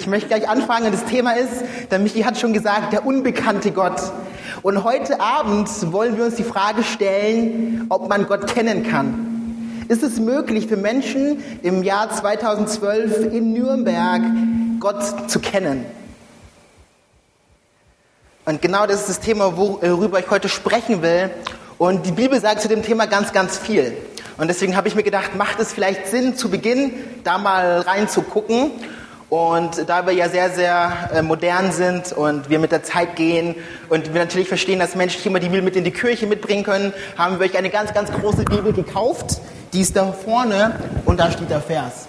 Ich möchte gleich anfangen das Thema ist, der Michi hat schon gesagt, der unbekannte Gott. Und heute Abend wollen wir uns die Frage stellen, ob man Gott kennen kann. Ist es möglich für Menschen im Jahr 2012 in Nürnberg Gott zu kennen? Und genau das ist das Thema, worüber ich heute sprechen will. Und die Bibel sagt zu dem Thema ganz, ganz viel. Und deswegen habe ich mir gedacht, macht es vielleicht Sinn, zu Beginn da mal reinzugucken. Und da wir ja sehr, sehr äh, modern sind und wir mit der Zeit gehen und wir natürlich verstehen, dass Menschen immer die Bibel mit in die Kirche mitbringen können, haben wir euch eine ganz, ganz große Bibel gekauft. Die ist da vorne und da steht der Vers.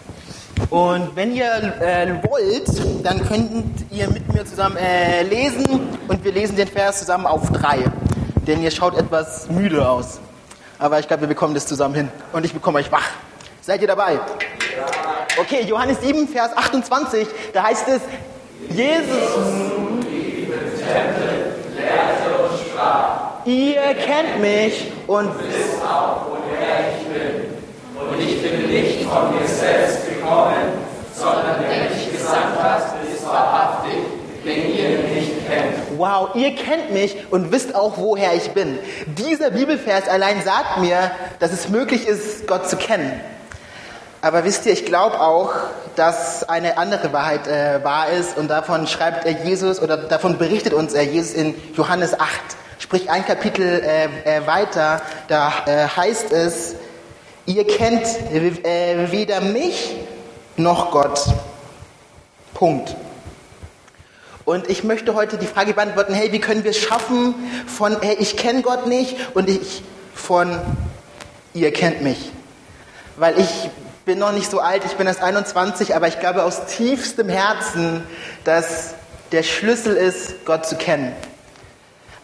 Und wenn ihr äh, wollt, dann könnt ihr mit mir zusammen äh, lesen und wir lesen den Vers zusammen auf drei. Denn ihr schaut etwas müde aus. Aber ich glaube, wir bekommen das zusammen hin. Und ich bekomme euch wach. Seid ihr dabei? Okay, Johannes 7, Vers 28, da heißt es, Jesus ihr kennt mich und wisst auch, woher ich bin. Und ich bin nicht von mir selbst gekommen, sondern der mich gesandt hat, ist wahrhaftig, den ihr nicht kennt. Wow, ihr kennt mich und wisst auch, woher ich bin. Dieser Bibelvers allein sagt mir, dass es möglich ist, Gott zu kennen. Aber wisst ihr, ich glaube auch, dass eine andere Wahrheit äh, wahr ist und davon schreibt er Jesus oder davon berichtet uns er Jesus in Johannes 8. Sprich ein Kapitel äh, äh, weiter, da äh, heißt es, Ihr kennt äh, weder mich noch Gott. Punkt. Und ich möchte heute die Frage beantworten, hey, wie können wir es schaffen von, hey, ich kenne Gott nicht und ich von, ihr kennt mich. Weil ich bin noch nicht so alt, ich bin erst 21, aber ich glaube aus tiefstem Herzen, dass der Schlüssel ist, Gott zu kennen.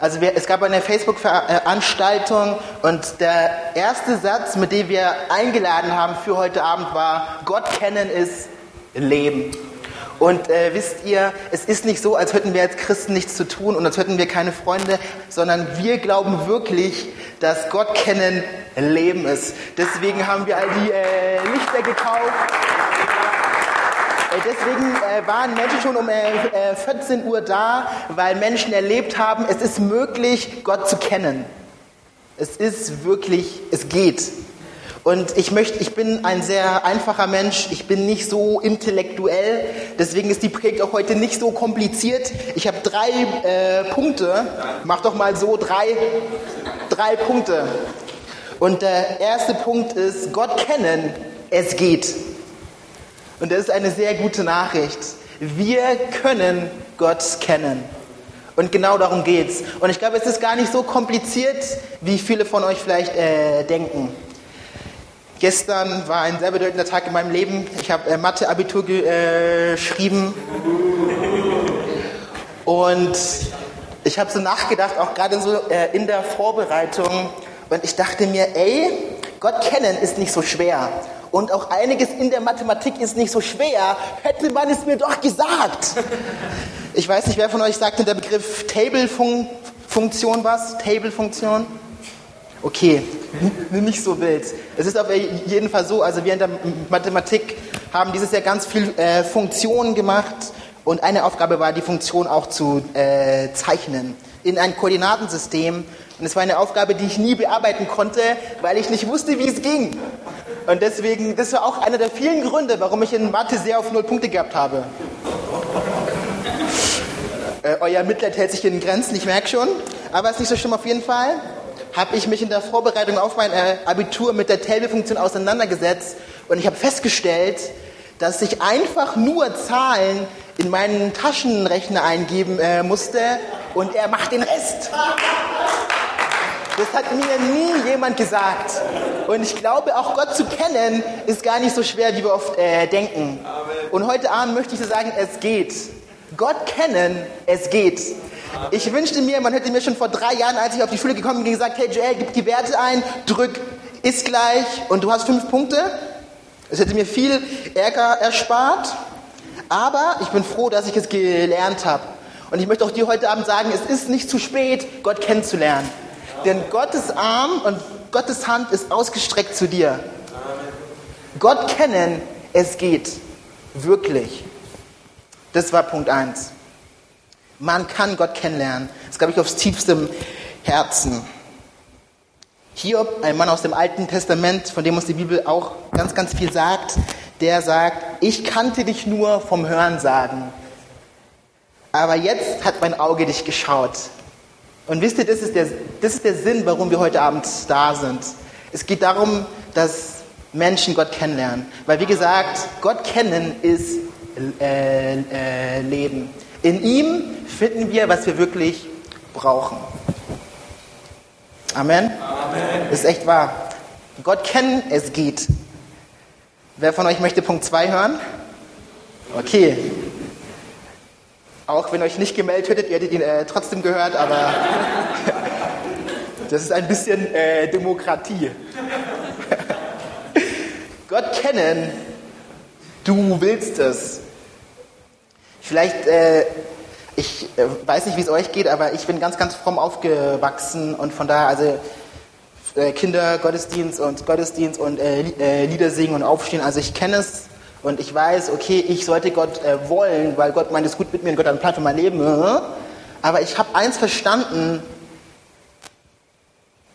Also wir, es gab eine Facebook-Veranstaltung und der erste Satz, mit dem wir eingeladen haben für heute Abend war, Gott kennen ist Leben. Und äh, wisst ihr, es ist nicht so, als hätten wir als Christen nichts zu tun und als hätten wir keine Freunde, sondern wir glauben wirklich, dass Gott kennen Leben ist. Deswegen haben wir all die äh, Lichter gekauft. Äh, deswegen äh, waren Menschen schon um 14 äh, Uhr da, weil Menschen erlebt haben, es ist möglich, Gott zu kennen. Es ist wirklich, es geht. Und ich möchte, ich bin ein sehr einfacher Mensch, ich bin nicht so intellektuell, deswegen ist die Predigt auch heute nicht so kompliziert. Ich habe drei äh, Punkte, mach doch mal so drei, drei Punkte. Und der erste Punkt ist, Gott kennen, es geht. Und das ist eine sehr gute Nachricht. Wir können Gott kennen. Und genau darum geht's. Und ich glaube, es ist gar nicht so kompliziert, wie viele von euch vielleicht äh, denken. Gestern war ein sehr bedeutender Tag in meinem Leben. Ich habe äh, Mathe-Abitur äh, geschrieben. Und ich habe so nachgedacht, auch gerade so äh, in der Vorbereitung. Und ich dachte mir, ey, Gott kennen ist nicht so schwer. Und auch einiges in der Mathematik ist nicht so schwer. Hätte man es mir doch gesagt. Ich weiß nicht, wer von euch sagt der Begriff Table-Funktion was? Table-Funktion? Okay, nicht so wild. Es ist auf jeden Fall so, also wir in der Mathematik haben dieses Jahr ganz viel äh, Funktionen gemacht und eine Aufgabe war, die Funktion auch zu äh, zeichnen in ein Koordinatensystem. Und es war eine Aufgabe, die ich nie bearbeiten konnte, weil ich nicht wusste, wie es ging. Und deswegen, das war auch einer der vielen Gründe, warum ich in Mathe sehr auf null Punkte gehabt habe. Äh, euer Mitleid hält sich in Grenzen, ich merke schon. Aber es ist nicht so schlimm auf jeden Fall. Habe ich mich in der Vorbereitung auf mein äh, Abitur mit der Table-Funktion auseinandergesetzt und ich habe festgestellt, dass ich einfach nur Zahlen in meinen Taschenrechner eingeben äh, musste und er macht den Rest. Das hat mir nie jemand gesagt. Und ich glaube, auch Gott zu kennen, ist gar nicht so schwer, wie wir oft äh, denken. Und heute Abend möchte ich dir sagen, es geht. Gott kennen, es geht. Ich wünschte mir, man hätte mir schon vor drei Jahren, als ich auf die Schule gekommen bin, gesagt, hey Joel, gib die Werte ein, drück ist gleich und du hast fünf Punkte. Es hätte mir viel Ärger erspart. Aber ich bin froh, dass ich es gelernt habe. Und ich möchte auch dir heute Abend sagen, es ist nicht zu spät, Gott kennenzulernen. Denn Gottes Arm und Gottes Hand ist ausgestreckt zu dir. Gott kennen, es geht. Wirklich. Das war Punkt 1. Man kann Gott kennenlernen. Das glaube ich aufs tiefste Herzen. Hiob, ein Mann aus dem Alten Testament, von dem uns die Bibel auch ganz, ganz viel sagt, der sagt, ich kannte dich nur vom Hörensagen. Aber jetzt hat mein Auge dich geschaut. Und wisst ihr, das ist, der, das ist der Sinn, warum wir heute Abend da sind. Es geht darum, dass Menschen Gott kennenlernen. Weil, wie gesagt, Gott kennen ist äh, äh, Leben. In ihm finden wir, was wir wirklich brauchen. Amen. Amen. Ist echt wahr. Gott kennen, es geht. Wer von euch möchte Punkt 2 hören? Okay. Auch wenn euch nicht gemeldet hättet, ihr hättet ihn äh, trotzdem gehört, aber das ist ein bisschen äh, Demokratie. Gott kennen, du willst es. Vielleicht, äh, ich äh, weiß nicht, wie es euch geht, aber ich bin ganz, ganz fromm aufgewachsen und von daher, also äh, Kindergottesdienst und Gottesdienst und äh, äh, Lieder singen und aufstehen, also ich kenne es und ich weiß, okay, ich sollte Gott äh, wollen, weil Gott meint es gut mit mir und Gott hat einen Plan für mein Leben. Aber ich habe eins verstanden,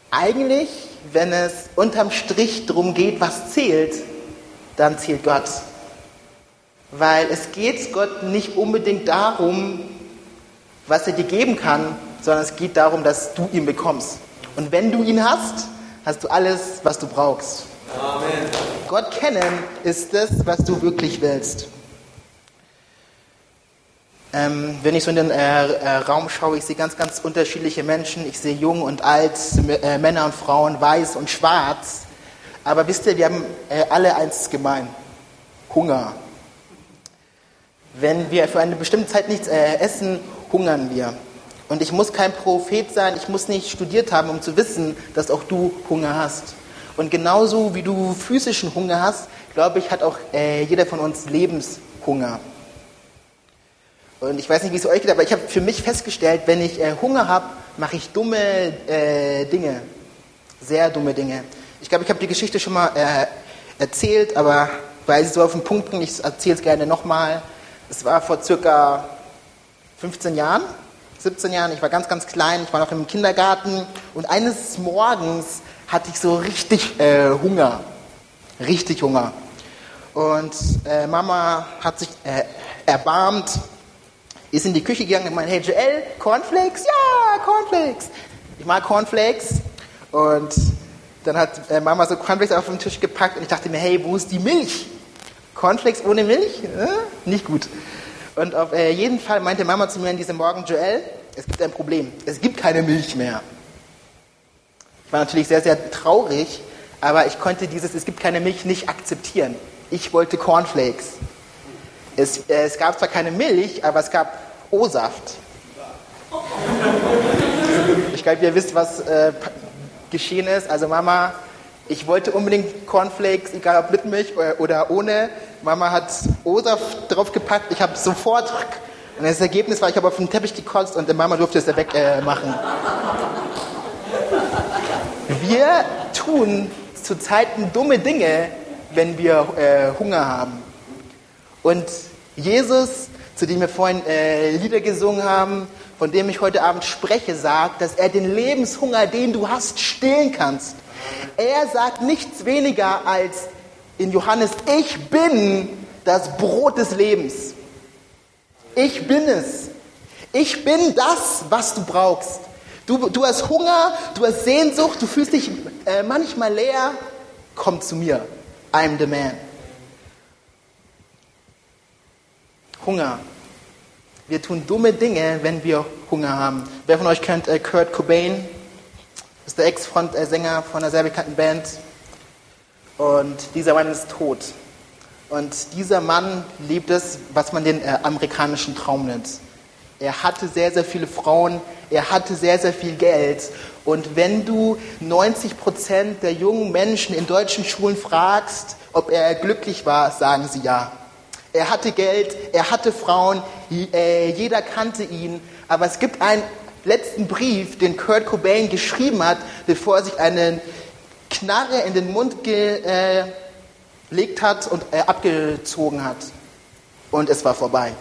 eigentlich, wenn es unterm Strich darum geht, was zählt, dann zählt Gott. Weil es geht Gott nicht unbedingt darum, was er dir geben kann, sondern es geht darum, dass du ihn bekommst. Und wenn du ihn hast, hast du alles, was du brauchst. Amen. Gott kennen ist das, was du wirklich willst. Ähm, wenn ich so in den äh, äh, Raum schaue, ich sehe ganz, ganz unterschiedliche Menschen. Ich sehe jung und alt, äh, Männer und Frauen, weiß und schwarz. Aber wisst ihr, wir haben äh, alle eins gemein. Hunger. Wenn wir für eine bestimmte Zeit nichts äh, essen, hungern wir. Und ich muss kein Prophet sein, ich muss nicht studiert haben, um zu wissen, dass auch du Hunger hast. Und genauso wie du physischen Hunger hast, glaube ich, hat auch äh, jeder von uns Lebenshunger. Und ich weiß nicht, wie es euch geht, aber ich habe für mich festgestellt, wenn ich äh, Hunger habe, mache ich dumme äh, Dinge. Sehr dumme Dinge. Ich glaube, ich habe die Geschichte schon mal äh, erzählt, aber weil sie so auf den Punkt bringt, ich erzähle es gerne nochmal. Es war vor circa 15 Jahren, 17 Jahren, ich war ganz, ganz klein, ich war noch im Kindergarten und eines Morgens hatte ich so richtig äh, Hunger. Richtig Hunger. Und äh, Mama hat sich äh, erbarmt, ist in die Küche gegangen und meinte, hey Joel, Cornflakes? Ja, Cornflakes. Ich mag Cornflakes. Und dann hat äh, Mama so Cornflakes auf den Tisch gepackt und ich dachte mir, hey, wo ist die Milch? Cornflakes ohne Milch? Äh, nicht gut. Und auf äh, jeden Fall meinte Mama zu mir an diesem Morgen, Joel, es gibt ein Problem. Es gibt keine Milch mehr war natürlich sehr, sehr traurig, aber ich konnte dieses Es gibt keine Milch nicht akzeptieren. Ich wollte Cornflakes. Es, äh, es gab zwar keine Milch, aber es gab O-Saft. Ich glaube, ihr wisst, was äh, geschehen ist. Also Mama, ich wollte unbedingt Cornflakes, egal ob mit Milch oder ohne. Mama hat O-Saft draufgepackt. Ich habe sofort und das Ergebnis war, ich habe auf den Teppich gekotzt und Mama durfte es wegmachen. Äh, wir tun zu Zeiten dumme Dinge, wenn wir äh, Hunger haben. Und Jesus, zu dem wir vorhin äh, Lieder gesungen haben, von dem ich heute Abend spreche, sagt, dass er den Lebenshunger, den du hast, stillen kannst. Er sagt nichts weniger als in Johannes, ich bin das Brot des Lebens. Ich bin es. Ich bin das, was du brauchst. Du, du hast Hunger, du hast Sehnsucht, du fühlst dich äh, manchmal leer. Komm zu mir. I'm the man. Hunger. Wir tun dumme Dinge, wenn wir Hunger haben. Wer von euch kennt äh, Kurt Cobain? Ist der Ex-Frontsänger von einer sehr bekannten Band. Und dieser Mann ist tot. Und dieser Mann lebt es, was man den äh, amerikanischen Traum nennt. Er hatte sehr, sehr viele Frauen, er hatte sehr, sehr viel Geld. Und wenn du 90 Prozent der jungen Menschen in deutschen Schulen fragst, ob er glücklich war, sagen sie ja. Er hatte Geld, er hatte Frauen, äh, jeder kannte ihn. Aber es gibt einen letzten Brief, den Kurt Cobain geschrieben hat, bevor er sich eine Knarre in den Mund gelegt hat und äh, abgezogen hat. Und es war vorbei.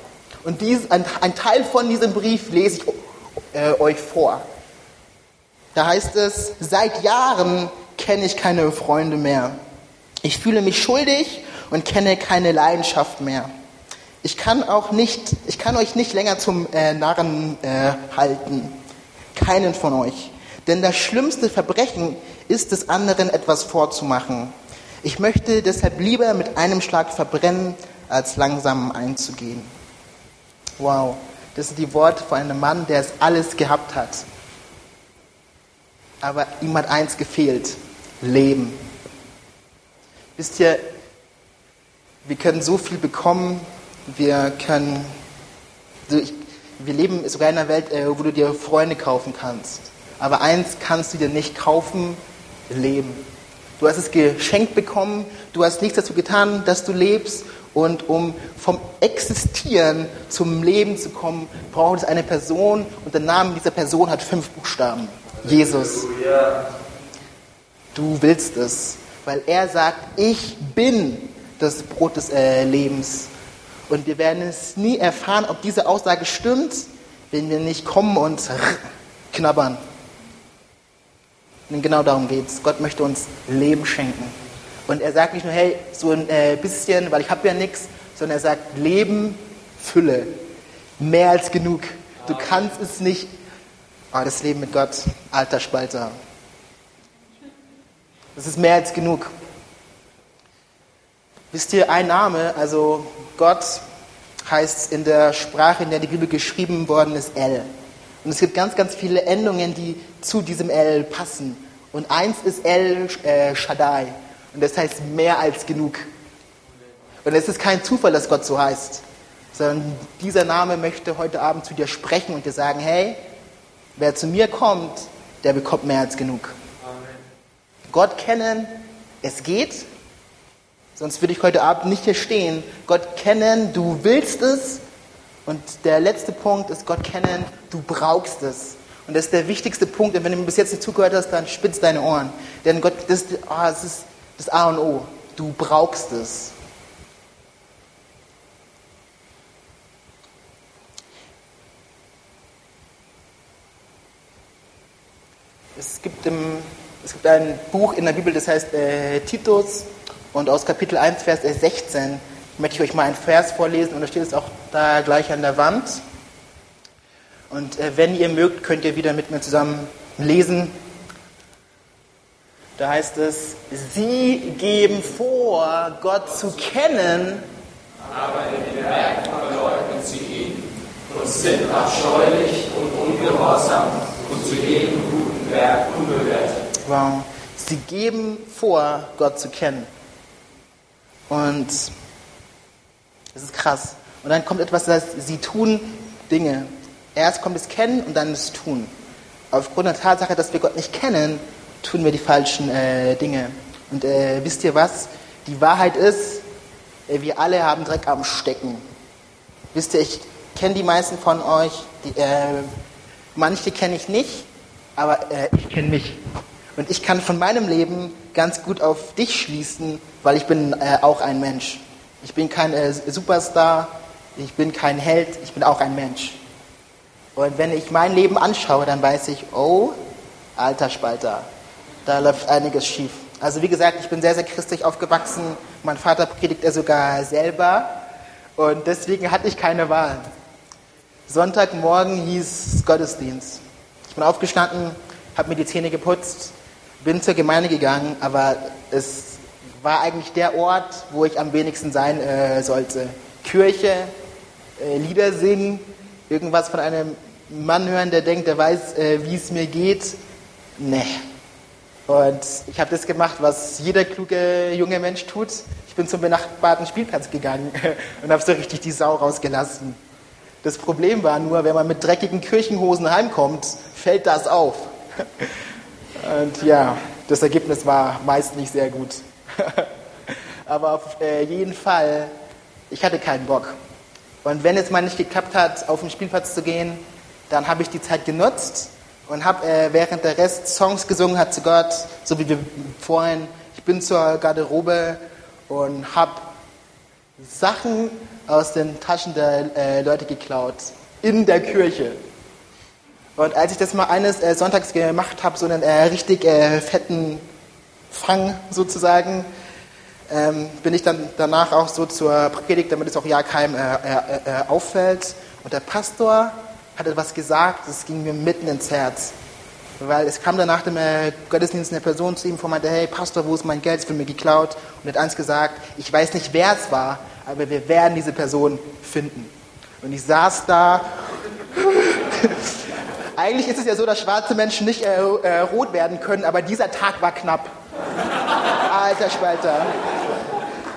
Und dies, ein, ein Teil von diesem Brief lese ich äh, euch vor. Da heißt es, seit Jahren kenne ich keine Freunde mehr. Ich fühle mich schuldig und kenne keine Leidenschaft mehr. Ich kann auch nicht, ich kann euch nicht länger zum äh, Narren äh, halten. Keinen von euch. Denn das schlimmste Verbrechen ist es anderen etwas vorzumachen. Ich möchte deshalb lieber mit einem Schlag verbrennen, als langsam einzugehen. Wow, das sind die Worte von einem Mann, der es alles gehabt hat. Aber ihm hat eins gefehlt, Leben. Wisst ihr, wir können so viel bekommen, wir können, wir leben sogar in einer Welt, äh, wo du dir Freunde kaufen kannst. Aber eins kannst du dir nicht kaufen, Leben. Du hast es geschenkt bekommen, du hast nichts dazu getan, dass du lebst. Und um vom Existieren zum Leben zu kommen, braucht es eine Person und der Name dieser Person hat fünf Buchstaben. Jesus. Du willst es, weil er sagt, ich bin das Brot des äh, Lebens. Und wir werden es nie erfahren, ob diese Aussage stimmt, wenn wir nicht kommen und knabbern. Und genau darum geht es. Gott möchte uns Leben schenken. Und er sagt nicht nur, hey, so ein äh, bisschen, weil ich habe ja nichts, sondern er sagt, Leben, Fülle. Mehr als genug. Du kannst es nicht. Oh, das Leben mit Gott, alter Spalter. Das ist mehr als genug. Wisst ihr, ein Name, also Gott heißt in der Sprache, in der die Bibel geschrieben worden ist, El. Und es gibt ganz, ganz viele Endungen, die zu diesem El passen. Und eins ist El äh, Shaddai. Und das heißt mehr als genug. Und es ist kein Zufall, dass Gott so heißt, sondern dieser Name möchte heute Abend zu dir sprechen und dir sagen, hey, wer zu mir kommt, der bekommt mehr als genug. Amen. Gott kennen, es geht, sonst würde ich heute Abend nicht hier stehen. Gott kennen, du willst es. Und der letzte Punkt ist Gott kennen, du brauchst es. Und das ist der wichtigste Punkt. Und wenn du mir bis jetzt nicht zugehört hast, dann spitz deine Ohren. Denn Gott, das, oh, das ist das A und O. Du brauchst es. Es gibt, im, es gibt ein Buch in der Bibel, das heißt äh, Titus, und aus Kapitel 1, Vers 16 möchte ich euch mal einen Vers vorlesen, und da steht es auch da gleich an der Wand. Und äh, wenn ihr mögt, könnt ihr wieder mit mir zusammen lesen. Da heißt es, sie geben vor, Gott zu kennen. Aber in den Werken verleugnen sie ihn und sind abscheulich und ungehorsam und zu jedem guten Werk unbewertet. Wow. Sie geben vor, Gott zu kennen. Und es ist krass. Und dann kommt etwas, das heißt, sie tun Dinge. Erst kommt das Kennen und dann das Tun. Aufgrund der Tatsache, dass wir Gott nicht kennen, tun wir die falschen äh, Dinge. Und äh, wisst ihr was? Die Wahrheit ist, äh, wir alle haben Dreck am Stecken. Wisst ihr, ich kenne die meisten von euch, die, äh, manche kenne ich nicht, aber äh, ich kenne mich. Und ich kann von meinem Leben ganz gut auf dich schließen, weil ich bin äh, auch ein Mensch. Ich bin kein Superstar, ich bin kein Held, ich bin auch ein Mensch. Und wenn ich mein Leben anschaue, dann weiß ich, oh, alter Spalter, da läuft einiges schief. Also wie gesagt, ich bin sehr, sehr christlich aufgewachsen. Mein Vater predigt er sogar selber. Und deswegen hatte ich keine Wahl. Sonntagmorgen hieß Gottesdienst. Ich bin aufgestanden, habe mir die Zähne geputzt, bin zur Gemeinde gegangen, aber es war eigentlich der Ort, wo ich am wenigsten sein äh, sollte. Kirche, äh, Lieder singen, irgendwas von einem Mann hören, der denkt, der weiß, äh, wie es mir geht. Nee. Und ich habe das gemacht, was jeder kluge junge Mensch tut. Ich bin zum benachbarten Spielplatz gegangen und habe so richtig die Sau rausgelassen. Das Problem war nur, wenn man mit dreckigen Kirchenhosen heimkommt, fällt das auf. Und ja, das Ergebnis war meist nicht sehr gut. Aber auf äh, jeden Fall, ich hatte keinen Bock. Und wenn es mal nicht geklappt hat, auf den Spielplatz zu gehen, dann habe ich die Zeit genutzt und habe, äh, während der Rest Songs gesungen hat zu Gott, so wie wir vorhin, ich bin zur Garderobe und habe Sachen aus den Taschen der äh, Leute geklaut. In der Kirche. Und als ich das mal eines äh, Sonntags gemacht habe, so einen äh, richtig äh, fetten Fang sozusagen, ähm, bin ich dann danach auch so zur Predigt, damit es auch ja keinem äh, äh, äh, auffällt. Und der Pastor hat etwas gesagt, das ging mir mitten ins Herz. Weil es kam dann nach dem äh, Gottesdienst eine Person zu ihm und meinte, hey Pastor, wo ist mein Geld? Es wird mir geklaut. Und hat eins gesagt, ich weiß nicht, wer es war, aber wir werden diese Person finden. Und ich saß da. Eigentlich ist es ja so, dass schwarze Menschen nicht äh, äh, rot werden können, aber dieser Tag war knapp. Alter Spalter.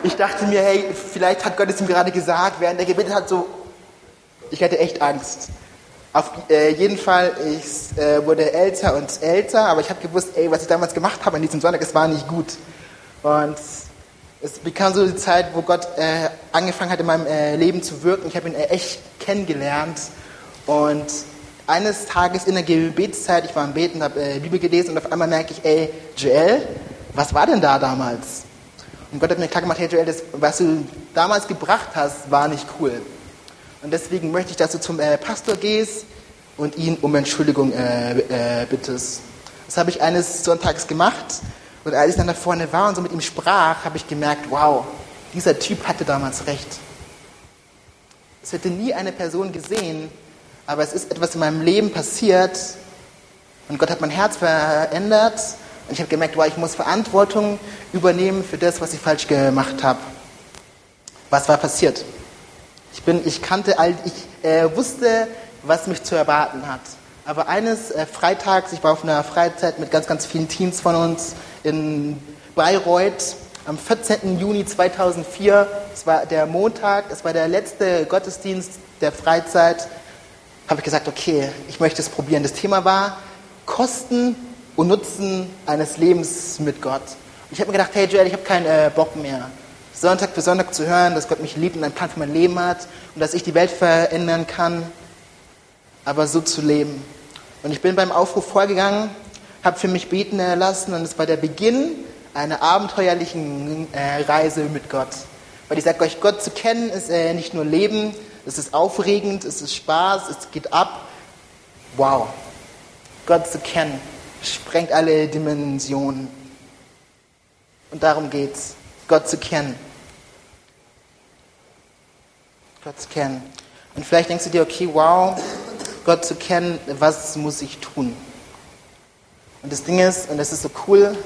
Ich dachte mir, hey, vielleicht hat Gott es ihm gerade gesagt, während er gebetet hat, so, ich hatte echt Angst. Auf äh, jeden Fall, ich äh, wurde älter und älter, aber ich habe gewusst, ey, was ich damals gemacht habe an diesem Sonntag, es war nicht gut. Und es bekam so die Zeit, wo Gott äh, angefangen hat, in meinem äh, Leben zu wirken. Ich habe ihn äh, echt kennengelernt. Und eines Tages in der Gebetszeit, ich war am Beten, habe äh, Bibel gelesen und auf einmal merke ich, ey, Joel, was war denn da damals? Und Gott hat mir klar gemacht, hey Joel, das, was du damals gebracht hast, war nicht cool. Und deswegen möchte ich, dass du zum äh, Pastor gehst und ihn um Entschuldigung äh, äh, bittest. Das habe ich eines Sonntags gemacht. Und als ich dann da vorne war und so mit ihm sprach, habe ich gemerkt, wow, dieser Typ hatte damals recht. Es hätte nie eine Person gesehen, aber es ist etwas in meinem Leben passiert und Gott hat mein Herz verändert und ich habe gemerkt, wow, ich muss Verantwortung übernehmen für das, was ich falsch gemacht habe. Was war passiert? Ich, bin, ich kannte all, ich äh, wusste, was mich zu erwarten hat. Aber eines äh, Freitags, ich war auf einer Freizeit mit ganz, ganz vielen Teams von uns in Bayreuth am 14. Juni 2004. Es war der Montag, es war der letzte Gottesdienst der Freizeit. Habe ich gesagt, okay, ich möchte es probieren. Das Thema war Kosten und Nutzen eines Lebens mit Gott. Ich habe mir gedacht, hey Joel, ich habe keinen äh, Bock mehr. Sonntag für Sonntag zu hören, dass Gott mich liebt und einen Plan für mein Leben hat und dass ich die Welt verändern kann, aber so zu leben. Und ich bin beim Aufruf vorgegangen, habe für mich beten lassen und es war der Beginn einer abenteuerlichen äh, Reise mit Gott. Weil ich sage euch, Gott zu kennen ist äh, nicht nur Leben, es ist aufregend, es ist Spaß, es geht ab. Wow. Gott zu kennen sprengt alle Dimensionen. Und darum geht's, Gott zu kennen. Gott zu kennen. Und vielleicht denkst du dir, okay, wow, Gott zu kennen, was muss ich tun? Und das Ding ist, und das ist so cool,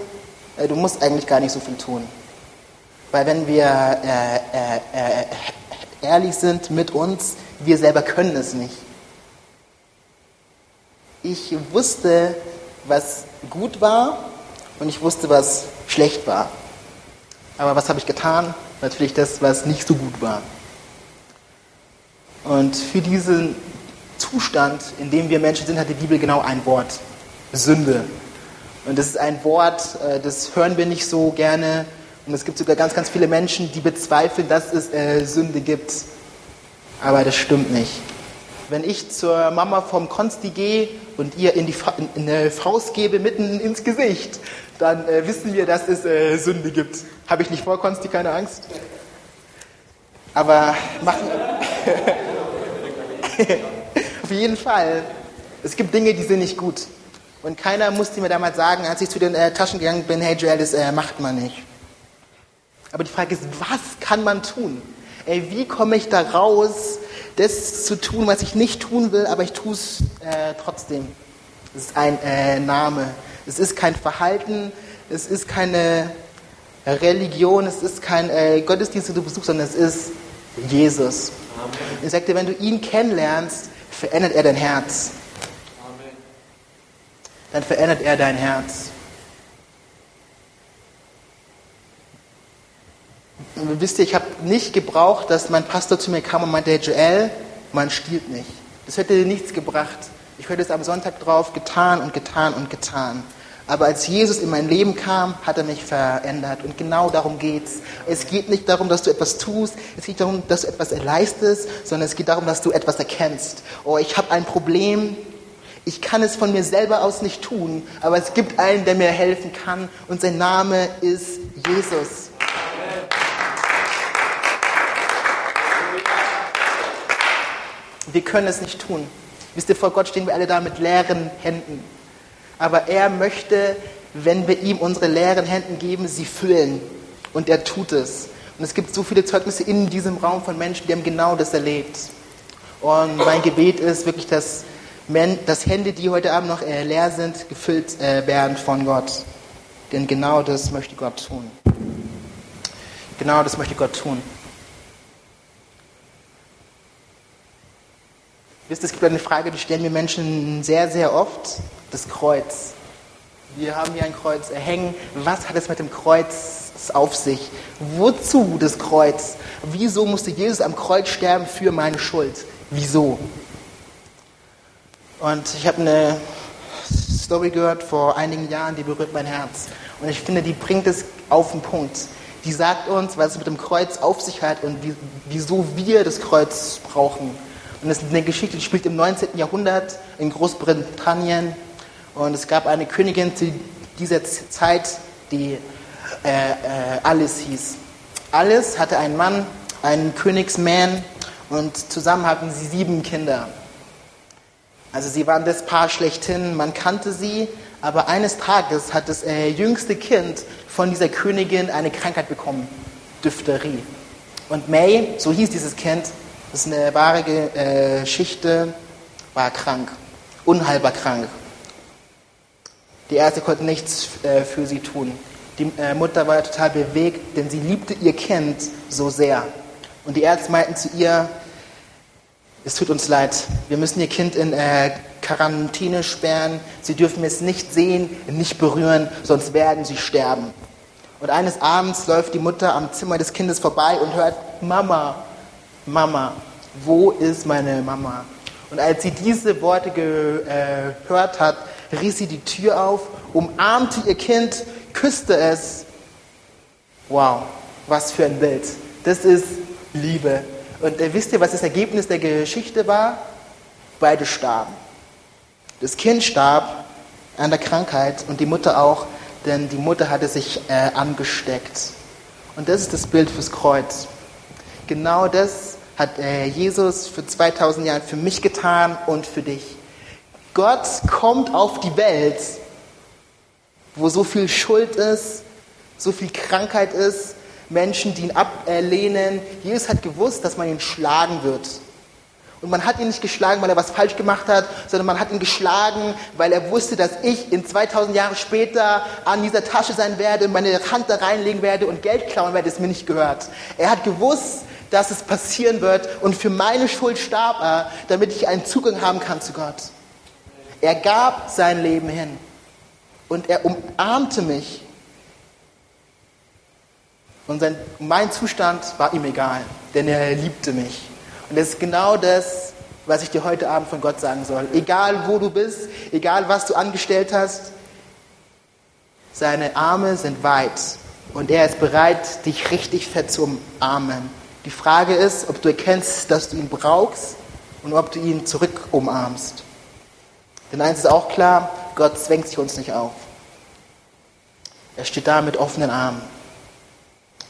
äh, du musst eigentlich gar nicht so viel tun. Weil wenn wir äh, äh, äh, ehrlich sind mit uns, wir selber können es nicht. Ich wusste, was gut war und ich wusste, was schlecht war. Aber was habe ich getan? Natürlich das, was nicht so gut war. Und für diesen Zustand, in dem wir Menschen sind, hat die Bibel genau ein Wort. Sünde. Und das ist ein Wort, äh, das hören wir nicht so gerne. Und es gibt sogar ganz, ganz viele Menschen, die bezweifeln, dass es äh, Sünde gibt. Aber das stimmt nicht. Wenn ich zur Mama vom Konsti gehe und ihr in die Fa in eine Faust gebe mitten ins Gesicht, dann äh, wissen wir, dass es äh, Sünde gibt. Habe ich nicht vor, Konsti, keine Angst. Aber machen. Auf jeden Fall. Es gibt Dinge, die sind nicht gut. Und keiner musste mir damals sagen, als ich zu den äh, Taschen gegangen bin, hey Joel, das äh, macht man nicht. Aber die Frage ist, was kann man tun? Ey, wie komme ich da raus, das zu tun, was ich nicht tun will, aber ich tue es äh, trotzdem? Es ist ein äh, Name. Es ist kein Verhalten. Es ist keine Religion. Es ist kein äh, Gottesdienst, den du besuchst, sondern es ist Jesus. Amen. Ich sagte, wenn du ihn kennenlernst, verändert er dein Herz. Amen. Dann verändert er dein Herz. Wisst ihr, ich habe nicht gebraucht, dass mein Pastor zu mir kam und meinte, hey Joel, man stiehlt nicht. Das hätte nichts gebracht. Ich hätte es am Sonntag drauf getan und getan und getan. Aber als Jesus in mein Leben kam, hat er mich verändert. Und genau darum geht's. Es geht nicht darum, dass du etwas tust. Es geht darum, dass du etwas leistest, sondern es geht darum, dass du etwas erkennst. Oh, ich habe ein Problem. Ich kann es von mir selber aus nicht tun, aber es gibt einen, der mir helfen kann. Und sein Name ist Jesus. Wir können es nicht tun. Wisst ihr, vor Gott stehen wir alle da mit leeren Händen. Aber er möchte, wenn wir ihm unsere leeren Händen geben, sie füllen. Und er tut es. Und es gibt so viele Zeugnisse in diesem Raum von Menschen, die haben genau das erlebt. Und mein Gebet ist wirklich, dass, dass Hände, die heute Abend noch äh, leer sind, gefüllt äh, werden von Gott. Denn genau das möchte Gott tun. Genau das möchte Gott tun. Wisst ihr, es gibt eine Frage, die stellen mir Menschen sehr, sehr oft. Das Kreuz. Wir haben hier ein Kreuz hängen. Was hat es mit dem Kreuz auf sich? Wozu das Kreuz? Wieso musste Jesus am Kreuz sterben für meine Schuld? Wieso? Und ich habe eine Story gehört vor einigen Jahren, die berührt mein Herz. Und ich finde, die bringt es auf den Punkt. Die sagt uns, was es mit dem Kreuz auf sich hat und wie, wieso wir das Kreuz brauchen. Und das ist eine Geschichte, die spielt im 19. Jahrhundert in Großbritannien. Und es gab eine Königin zu dieser Zeit, die äh, äh, Alice hieß. Alice hatte einen Mann, einen Königsman, und zusammen hatten sie sieben Kinder. Also sie waren das Paar schlechthin, man kannte sie, aber eines Tages hat das äh, jüngste Kind von dieser Königin eine Krankheit bekommen, Diphtherie. Und May, so hieß dieses Kind, das ist eine wahre äh, Geschichte, war krank, unheilbar krank. Die Ärzte konnten nichts äh, für sie tun. Die äh, Mutter war total bewegt, denn sie liebte ihr Kind so sehr. Und die Ärzte meinten zu ihr, es tut uns leid, wir müssen ihr Kind in Quarantäne sperren, sie dürfen es nicht sehen, nicht berühren, sonst werden sie sterben. Und eines Abends läuft die Mutter am Zimmer des Kindes vorbei und hört, Mama, Mama, wo ist meine Mama? Und als sie diese Worte gehört äh, hat, riss sie die Tür auf, umarmte ihr Kind, küsste es. Wow, was für ein Bild. Das ist Liebe. Und äh, wisst ihr, was das Ergebnis der Geschichte war? Beide starben. Das Kind starb an der Krankheit und die Mutter auch, denn die Mutter hatte sich äh, angesteckt. Und das ist das Bild fürs Kreuz. Genau das hat äh, Jesus für 2000 Jahre für mich getan und für dich. Gott kommt auf die Welt, wo so viel Schuld ist, so viel Krankheit ist, Menschen, die ihn ablehnen. Jesus hat gewusst, dass man ihn schlagen wird. Und man hat ihn nicht geschlagen, weil er was falsch gemacht hat, sondern man hat ihn geschlagen, weil er wusste, dass ich in 2000 Jahren später an dieser Tasche sein werde, meine Hand da reinlegen werde und Geld klauen werde, das mir nicht gehört. Er hat gewusst, dass es passieren wird und für meine Schuld starb er, damit ich einen Zugang haben kann zu Gott. Er gab sein Leben hin und er umarmte mich. Und sein, mein Zustand war ihm egal, denn er liebte mich. Und das ist genau das, was ich dir heute Abend von Gott sagen soll. Egal wo du bist, egal was du angestellt hast, seine Arme sind weit und er ist bereit, dich richtig fett zu umarmen. Die Frage ist, ob du erkennst, dass du ihn brauchst und ob du ihn zurück umarmst. Denn eins ist auch klar, Gott zwängt sich uns nicht auf. Er steht da mit offenen Armen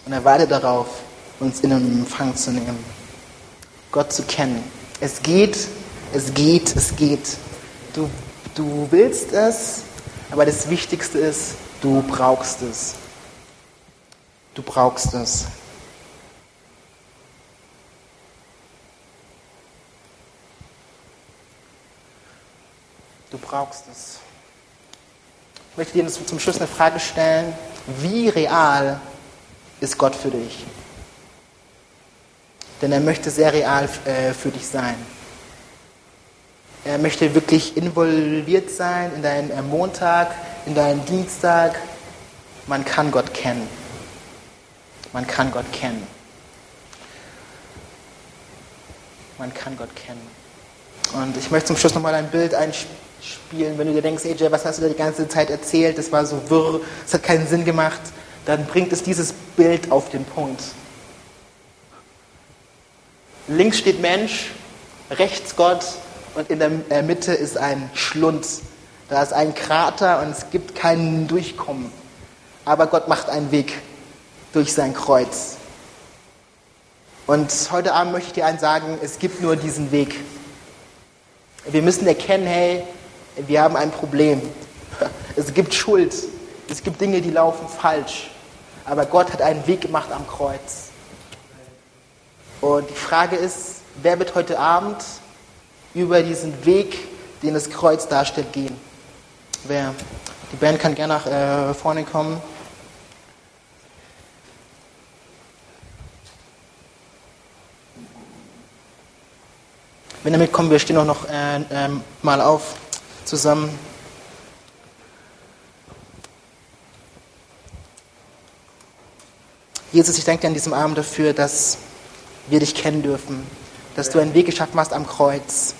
und er wartet darauf, uns in Empfang zu nehmen. Gott zu kennen. Es geht, es geht, es geht. Du, du willst es, aber das Wichtigste ist, du brauchst es. Du brauchst es. Du brauchst es. Ich möchte dir zum Schluss eine Frage stellen. Wie real ist Gott für dich? Denn er möchte sehr real äh, für dich sein. Er möchte wirklich involviert sein in deinen äh, Montag, in deinen Dienstag. Man kann Gott kennen. Man kann Gott kennen. Man kann Gott kennen. Und ich möchte zum Schluss nochmal ein Bild einspielen spielen, wenn du dir denkst, AJ, was hast du da die ganze Zeit erzählt, das war so wirr, es hat keinen Sinn gemacht, dann bringt es dieses Bild auf den Punkt. Links steht Mensch, rechts Gott und in der äh, Mitte ist ein Schlund. Da ist ein Krater und es gibt keinen Durchkommen. Aber Gott macht einen Weg durch sein Kreuz. Und heute Abend möchte ich dir eins sagen, es gibt nur diesen Weg. Wir müssen erkennen, hey, wir haben ein Problem. Es gibt Schuld. Es gibt Dinge, die laufen falsch. Aber Gott hat einen Weg gemacht am Kreuz. Und die Frage ist, wer wird heute Abend über diesen Weg, den das Kreuz darstellt, gehen? Wer? Die Band kann gerne nach äh, vorne kommen. Wenn ihr mitkommt, wir stehen auch noch äh, äh, mal auf zusammen. Jesus, ich danke dir an diesem Abend dafür, dass wir dich kennen dürfen, dass du einen Weg geschaffen hast am Kreuz,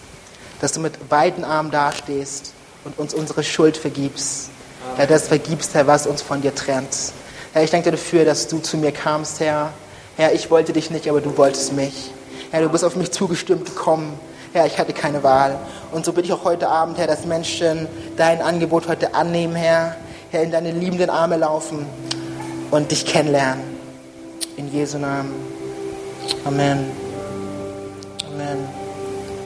dass du mit beiden Armen dastehst und uns unsere Schuld vergibst. Herr, das vergibst, Herr, was uns von dir trennt. Herr, ich danke dir dafür, dass du zu mir kamst, Herr. Herr, ich wollte dich nicht, aber du wolltest mich. Herr, du bist auf mich zugestimmt gekommen. Herr, ich hatte keine Wahl. Und so bitte ich auch heute Abend, Herr, dass Menschen dein Angebot heute annehmen, Herr. Herr, in deine liebenden Arme laufen und dich kennenlernen. In Jesu Namen. Amen.